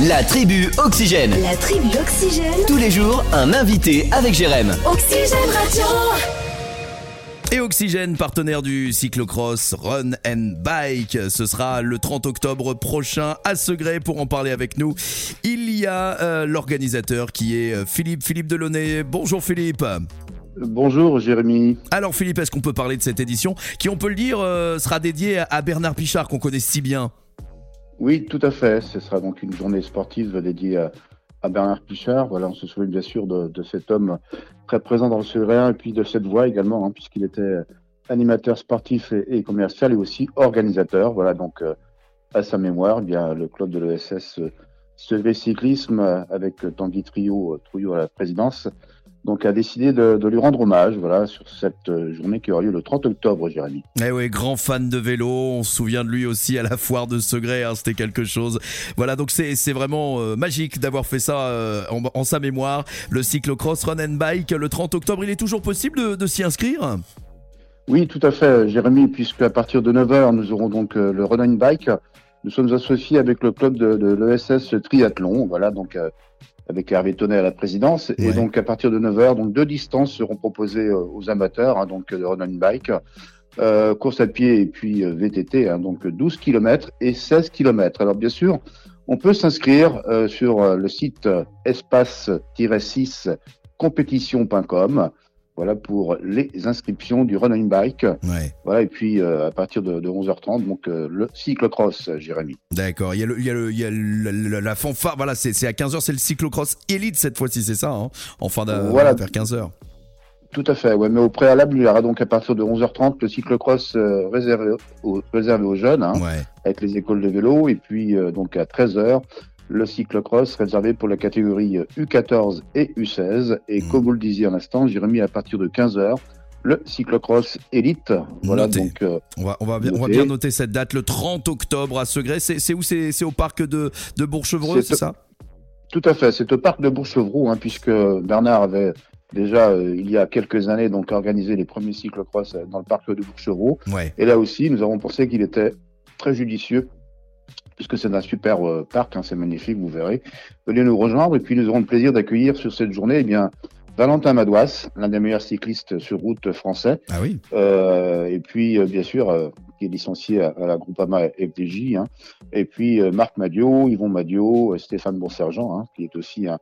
La tribu Oxygène. La tribu Oxygène. Tous les jours, un invité avec Jérém. Oxygène Radio. Et Oxygène, partenaire du cyclocross Run and Bike. Ce sera le 30 octobre prochain à Segré pour en parler avec nous. Il y a euh, l'organisateur qui est euh, Philippe, Philippe Delaunay. Bonjour Philippe. Bonjour Jérémy. Alors Philippe, est-ce qu'on peut parler de cette édition qui, on peut le dire, euh, sera dédiée à Bernard Pichard qu'on connaît si bien? Oui, tout à fait. Ce sera donc une journée sportive dédiée à, Bernard Pichard. Voilà, on se souvient bien sûr de, cet homme très présent dans le Sévérien et puis de cette voix également, hein, puisqu'il était animateur sportif et, commercial et aussi organisateur. Voilà, donc euh, à sa mémoire, eh bien le club de l'ESS euh, Sevré Cyclisme avec Tanguy Trio, Trio à la présidence donc a décidé de, de, lui rendre hommage voilà, sur cette euh, journée qui aura lieu le 30 octobre, Jérémy. Eh oui, grand fan de vélo, on se souvient de lui aussi à la foire de Segré, hein, c'était quelque chose. Voilà, donc c'est vraiment euh, magique d'avoir fait ça euh, en, en, sa mémoire. Le cyclocross Run and Bike, le 30 octobre, il est toujours possible de, de s'y inscrire? Oui, tout à fait, Jérémy, puisque à partir de 9h, nous aurons donc euh, le Run and Bike. Nous sommes associés avec le club de, de l'ESS Triathlon, voilà, donc avec Hervé Tonnet à la présidence. Ouais. Et donc, à partir de 9h, donc deux distances seront proposées aux amateurs, hein, donc le run and bike, euh, course à pied et puis VTT, hein, donc 12 km et 16 km. Alors, bien sûr, on peut s'inscrire euh, sur le site espace-6 compétition.com voilà pour les inscriptions du running bike. Ouais. Voilà et puis euh, à partir de, de 11h30 donc euh, le cyclocross, Jérémy. D'accord. Il y a le, il y a le, il y a le, la fanfare. Voilà, c'est à 15h, c'est le cyclocross élite cette fois-ci, c'est ça, hein? En fin de voilà. vers 15h. Tout à fait. Ouais, mais au préalable, il y aura donc à partir de 11h30 le cyclocross euh, réservé, aux, réservé aux jeunes, hein, ouais. avec les écoles de vélo, et puis donc à 13h le cyclocross réservé pour la catégorie U14 et U16. Et mmh. comme vous le disiez à l'instant, j'ai remis à partir de 15h le cyclocross élite. Voilà, donc, euh, on, va, on, va bien, on va bien noter cette date, le 30 octobre à Segré. C'est où? C'est au parc de, de Bourg-Chevreux, c'est ça? Tout à fait, c'est au parc de Bourg-Chevreux, hein, puisque Bernard avait déjà, euh, il y a quelques années, donc organisé les premiers cyclocross dans le parc de Bourg-Chevreux. Ouais. Et là aussi, nous avons pensé qu'il était très judicieux puisque c'est un super euh, parc, hein, c'est magnifique, vous verrez. Venez nous rejoindre et puis nous aurons le plaisir d'accueillir sur cette journée eh bien, Valentin Madouas, l'un des meilleurs cyclistes sur route français. Ah oui. Euh, et puis, euh, bien sûr, euh, qui est licencié à, à la Groupama FDJ. Hein. Et puis, euh, Marc Madio, Yvon Madio, Stéphane Bonsergent, hein, qui est aussi un,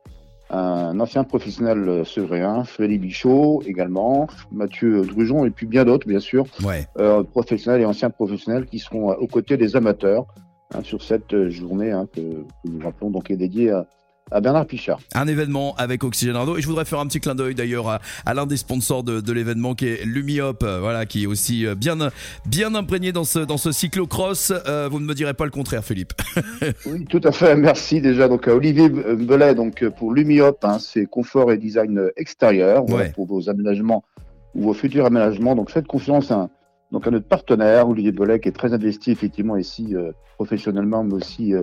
un ancien professionnel sevréen, Frédéric Bichot également, Mathieu Drujon et puis bien d'autres, bien sûr, ouais. euh, professionnels et anciens professionnels qui seront aux côtés des amateurs Hein, sur cette journée hein, que, que, nous rappelons donc est dédiée à, à, Bernard Pichard. Un événement avec Oxygène Radio et je voudrais faire un petit clin d'œil d'ailleurs à, à l'un des sponsors de, de l'événement qui est Lumiop, euh, voilà, qui est aussi bien bien imprégné dans ce dans ce cyclocross. Euh, vous ne me direz pas le contraire, Philippe. oui, tout à fait. Merci déjà donc à Olivier Belay donc pour Lumiop, hein, c'est confort et design extérieur voilà, pour vos aménagements ou vos futurs aménagements. Donc faites confiance à donc à notre partenaire, Olivier Bollet, qui est très investi effectivement ici euh, professionnellement, mais aussi euh,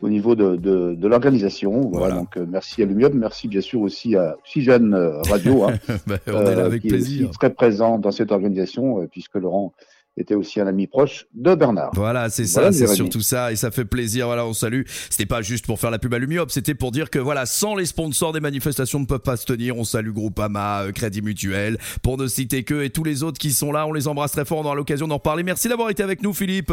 au niveau de, de, de l'organisation. Voilà. voilà. Donc euh, merci à Lumium, merci bien sûr aussi à Oxygène Radio, hein, bah, on est là avec qui plaisir. est aussi très présent dans cette organisation, puisque Laurent était aussi un ami proche de Bernard. Voilà, c'est ça, voilà, c'est surtout ça, et ça fait plaisir. Voilà, on salue. C'était pas juste pour faire la pub à Lumiop, c'était pour dire que voilà, sans les sponsors des manifestations ne peuvent pas se tenir. On salue Groupama, euh, Crédit Mutuel, pour ne citer que, et tous les autres qui sont là, on les embrasse très fort. On aura l'occasion d'en reparler. Merci d'avoir été avec nous, Philippe.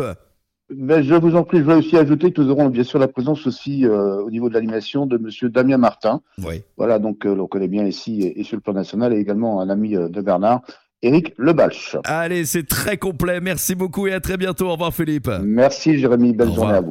Ben, je vous en prie, je vais aussi ajouter que nous aurons bien sûr la présence aussi euh, au niveau de l'animation de Monsieur Damien Martin. Oui. Voilà, donc euh, on connaît bien ici et, et, sur le plan national et également un ami de Bernard. Éric Lebalch. Allez, c'est très complet. Merci beaucoup et à très bientôt. Au revoir Philippe. Merci Jérémy. Belle journée à vous.